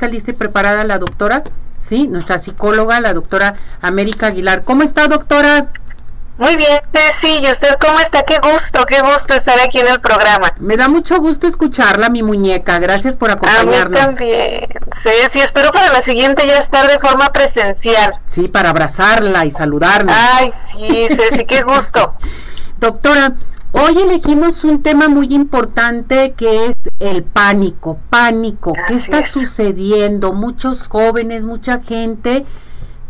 está lista y preparada la doctora, sí, nuestra psicóloga, la doctora América Aguilar. ¿Cómo está, doctora? Muy bien, sí, ¿y usted cómo está? Qué gusto, qué gusto estar aquí en el programa. Me da mucho gusto escucharla, mi muñeca. Gracias por acompañarnos. A mí también. Sí, sí, espero para la siguiente ya estar de forma presencial. Sí, para abrazarla y saludarla. Ay, sí, sí, sí, qué gusto. Doctora, hoy elegimos un tema muy importante que es el pánico. Pánico, ¿qué está sucediendo? Muchos jóvenes, mucha gente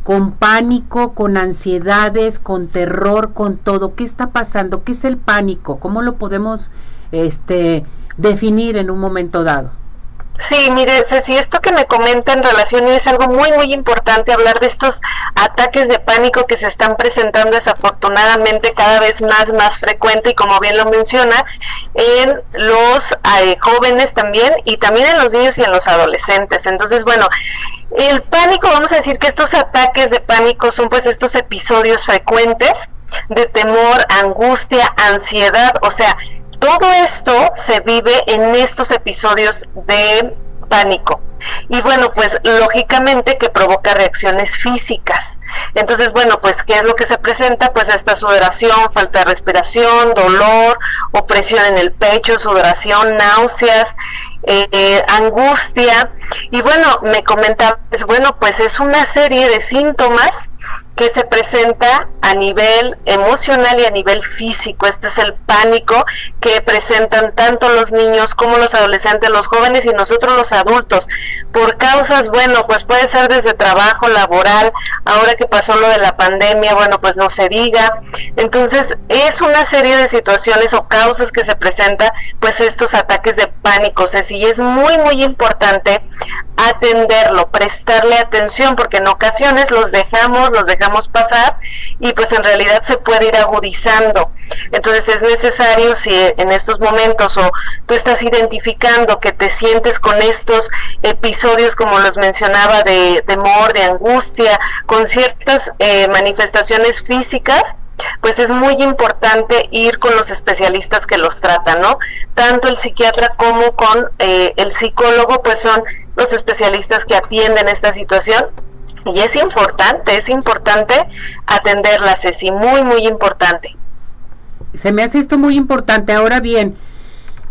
con pánico, con ansiedades, con terror, con todo. ¿Qué está pasando? ¿Qué es el pánico? ¿Cómo lo podemos este, definir en un momento dado? Sí, mire, Ceci, esto que me comenta en relación y es algo muy, muy importante hablar de estos ataques de pánico que se están presentando desafortunadamente cada vez más, más frecuente y como bien lo menciona, en los eh, jóvenes también y también en los niños y en los adolescentes. Entonces, bueno, el pánico, vamos a decir que estos ataques de pánico son pues estos episodios frecuentes de temor, angustia, ansiedad, o sea, todo esto se vive en estos episodios de pánico. Y bueno, pues lógicamente que provoca reacciones físicas. Entonces, bueno, pues ¿qué es lo que se presenta? Pues esta sudoración, falta de respiración, dolor, opresión en el pecho, sudoración, náuseas, eh, eh, angustia. Y bueno, me comentaba, pues bueno, pues es una serie de síntomas que se presenta a nivel emocional y a nivel físico. Este es el pánico que presentan tanto los niños como los adolescentes, los jóvenes y nosotros los adultos. Por causas, bueno, pues puede ser desde trabajo, laboral, ahora que pasó lo de la pandemia, bueno, pues no se diga. Entonces, es una serie de situaciones o causas que se presentan, pues estos ataques de pánico. Sí es muy, muy importante atenderlo, prestarle atención, porque en ocasiones los dejamos, los dejamos pasar y pues en realidad se puede ir agudizando. Entonces es necesario si en estos momentos o tú estás identificando que te sientes con estos episodios como los mencionaba de temor, de angustia, con ciertas eh, manifestaciones físicas, pues es muy importante ir con los especialistas que los tratan, ¿no? Tanto el psiquiatra como con eh, el psicólogo, pues son los especialistas que atienden esta situación y es importante, es importante atenderla, Ceci, muy, muy importante. Se me hace esto muy importante. Ahora bien,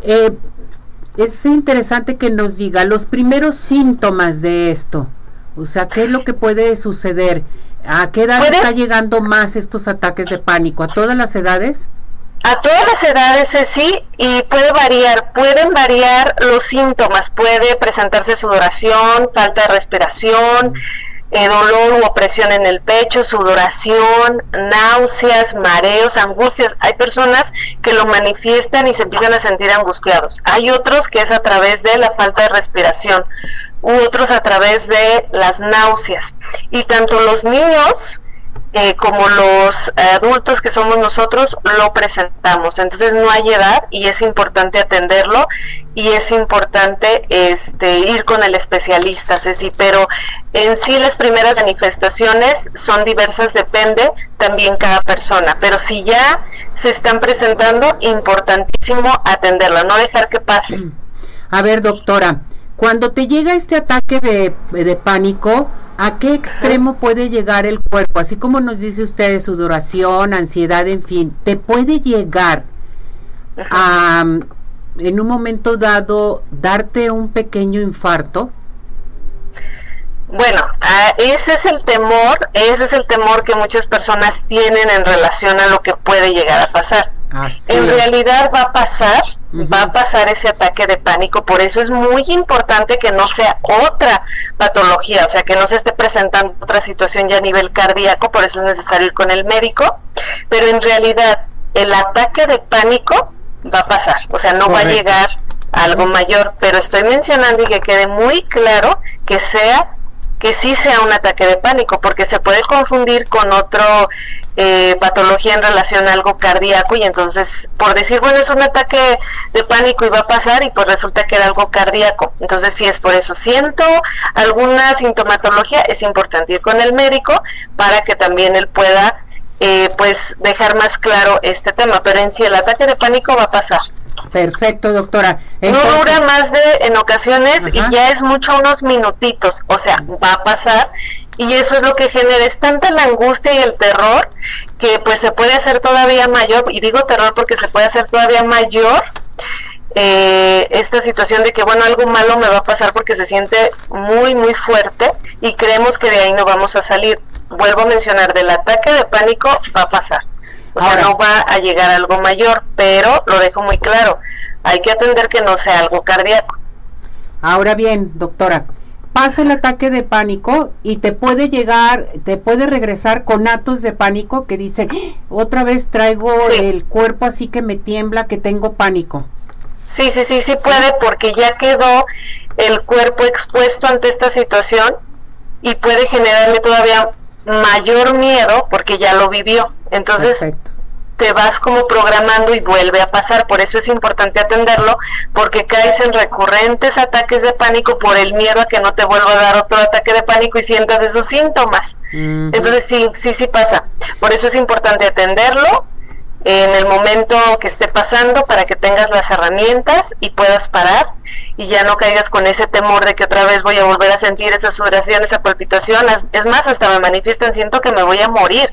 eh, es interesante que nos diga los primeros síntomas de esto. O sea, ¿qué es lo que puede suceder? ¿A qué edad está llegando más estos ataques de pánico? ¿A todas las edades? A todas las edades sí, y puede variar, pueden variar los síntomas, puede presentarse sudoración, falta de respiración, eh, dolor u opresión en el pecho, sudoración, náuseas, mareos, angustias. Hay personas que lo manifiestan y se empiezan a sentir angustiados. Hay otros que es a través de la falta de respiración, u otros a través de las náuseas. Y tanto los niños eh, como los adultos que somos nosotros lo presentamos. Entonces no hay edad y es importante atenderlo y es importante este, ir con el especialista, Ceci, pero en sí las primeras manifestaciones son diversas, depende también cada persona, pero si ya se están presentando, importantísimo atenderlo, no dejar que pase. A ver, doctora, cuando te llega este ataque de, de pánico, ¿A qué extremo puede llegar el cuerpo? Así como nos dice usted, sudoración, ansiedad, en fin, ¿te puede llegar a, en un momento dado, darte un pequeño infarto? Bueno, ese es el temor, ese es el temor que muchas personas tienen en relación a lo que puede llegar a pasar en realidad va a pasar, va a pasar ese ataque de pánico, por eso es muy importante que no sea otra patología, o sea, que no se esté presentando otra situación ya a nivel cardíaco, por eso es necesario ir con el médico, pero en realidad el ataque de pánico va a pasar, o sea, no va a llegar a algo mayor, pero estoy mencionando y que quede muy claro que sea que sí sea un ataque de pánico, porque se puede confundir con otro eh, patología en relación a algo cardíaco y entonces por decir, bueno, es un ataque de pánico y va a pasar y pues resulta que era algo cardíaco. Entonces si es por eso, siento alguna sintomatología, es importante ir con el médico para que también él pueda eh, pues dejar más claro este tema, pero en sí el ataque de pánico va a pasar. Perfecto, doctora. no dura más de, en ocasiones, y ya es mucho unos minutitos, o sea, va a pasar, y eso es lo que genera, es tanta la angustia y el terror, que pues se puede hacer todavía mayor, y digo terror porque se puede hacer todavía mayor, eh, esta situación de que bueno algo malo me va a pasar porque se siente muy muy fuerte y creemos que de ahí no vamos a salir. Vuelvo a mencionar del ataque de pánico va a pasar. O sea no va a llegar algo mayor pero lo dejo muy claro hay que atender que no sea algo cardíaco. Ahora bien doctora pasa el ataque de pánico y te puede llegar, te puede regresar con atos de pánico que dicen, ¡Ah! otra vez traigo el cuerpo así que me tiembla, que tengo pánico. Sí, sí, sí, sí puede porque ya quedó el cuerpo expuesto ante esta situación y puede generarle todavía mayor miedo porque ya lo vivió. Entonces te vas como programando y vuelve a pasar. Por eso es importante atenderlo porque caes en recurrentes ataques de pánico por el miedo a que no te vuelva a dar otro ataque de pánico y sientas esos síntomas. Entonces sí, sí, sí pasa. Por eso es importante atenderlo en el momento que esté pasando para que tengas las herramientas y puedas parar y ya no caigas con ese temor de que otra vez voy a volver a sentir esa sudoración, esa palpitación. Es más, hasta me manifiestan, siento que me voy a morir.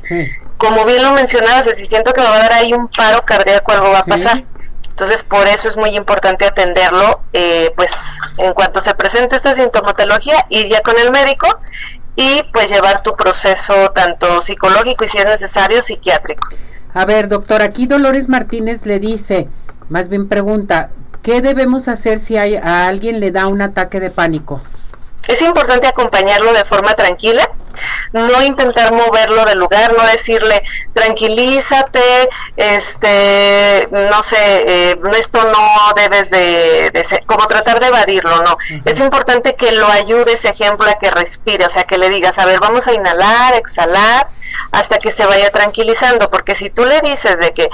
Como bien lo mencionabas, si siento que me va a dar ahí un paro cardíaco, algo va a pasar. Entonces, por eso es muy importante atenderlo, eh, pues en cuanto se presente esta sintomatología, ir ya con el médico y pues llevar tu proceso tanto psicológico y si es necesario psiquiátrico. A ver, doctor, aquí Dolores Martínez le dice, más bien pregunta, ¿qué debemos hacer si hay, a alguien le da un ataque de pánico? Es importante acompañarlo de forma tranquila, no intentar moverlo del lugar, no decirle tranquilízate, este, no sé, eh, esto no debes de, ser, como tratar de evadirlo, no. Es importante que lo ayude ese ejemplo a que respire, o sea, que le digas, a ver, vamos a inhalar, exhalar, hasta que se vaya tranquilizando, porque si tú le dices de que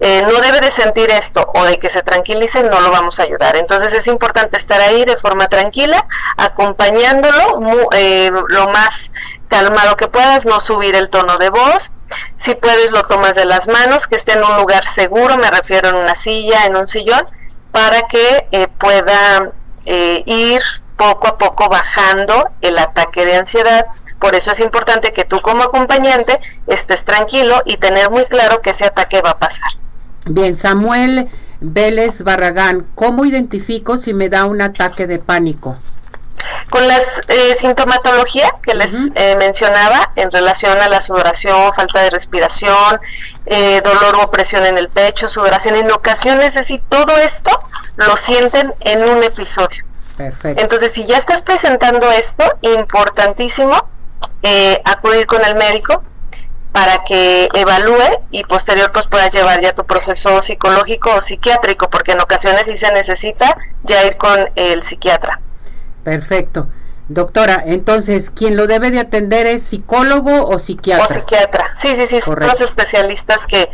eh, no debe de sentir esto o de que se tranquilice, no lo vamos a ayudar. Entonces es importante estar ahí de forma tranquila, acompañándolo eh, lo más calmado que puedas, no subir el tono de voz. Si puedes, lo tomas de las manos, que esté en un lugar seguro, me refiero en una silla, en un sillón, para que eh, pueda ir poco a poco bajando el ataque de ansiedad por eso es importante que tú como acompañante estés tranquilo y tener muy claro que ese ataque va a pasar. Bien, Samuel Vélez Barragán, ¿cómo identifico si me da un ataque de pánico? Con la eh, sintomatología que les eh, mencionaba en relación a la sudoración, falta de respiración, eh, dolor o opresión en el pecho, sudoración, en ocasiones es si todo esto lo sienten en un episodio. Perfecto. Entonces, si ya estás presentando esto, importantísimo eh, acudir con el médico para que evalúe y posterior pues puedas llevar ya tu proceso psicológico o psiquiátrico, porque en ocasiones sí se necesita ya ir con el psiquiatra. Perfecto. Doctora, entonces, ¿quién lo debe de atender es psicólogo o psiquiatra? O psiquiatra, sí, sí, sí, son los especialistas que,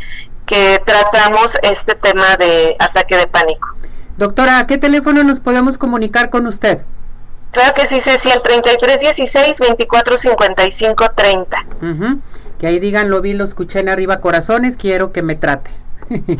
que tratamos este tema de ataque de pánico. Doctora, ¿a qué teléfono nos podemos comunicar con usted? Claro que sí, Ceci, el 3316 2455 30. Que ahí digan, lo vi, lo escuché en arriba corazones, quiero que me trate.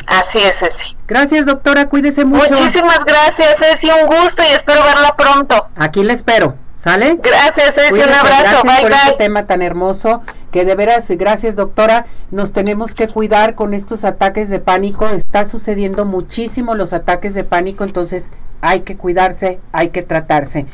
Así es, Ceci. Gracias, doctora, cuídese mucho. Muchísimas gracias, Ceci, un gusto y espero verla pronto. Aquí le espero. ¿Sale? Gracias, Ceci, un abrazo. Gracias por este tema tan hermoso que de veras, gracias doctora, nos tenemos que cuidar con estos ataques de pánico. Está sucediendo muchísimo los ataques de pánico, entonces hay que cuidarse, hay que tratarse.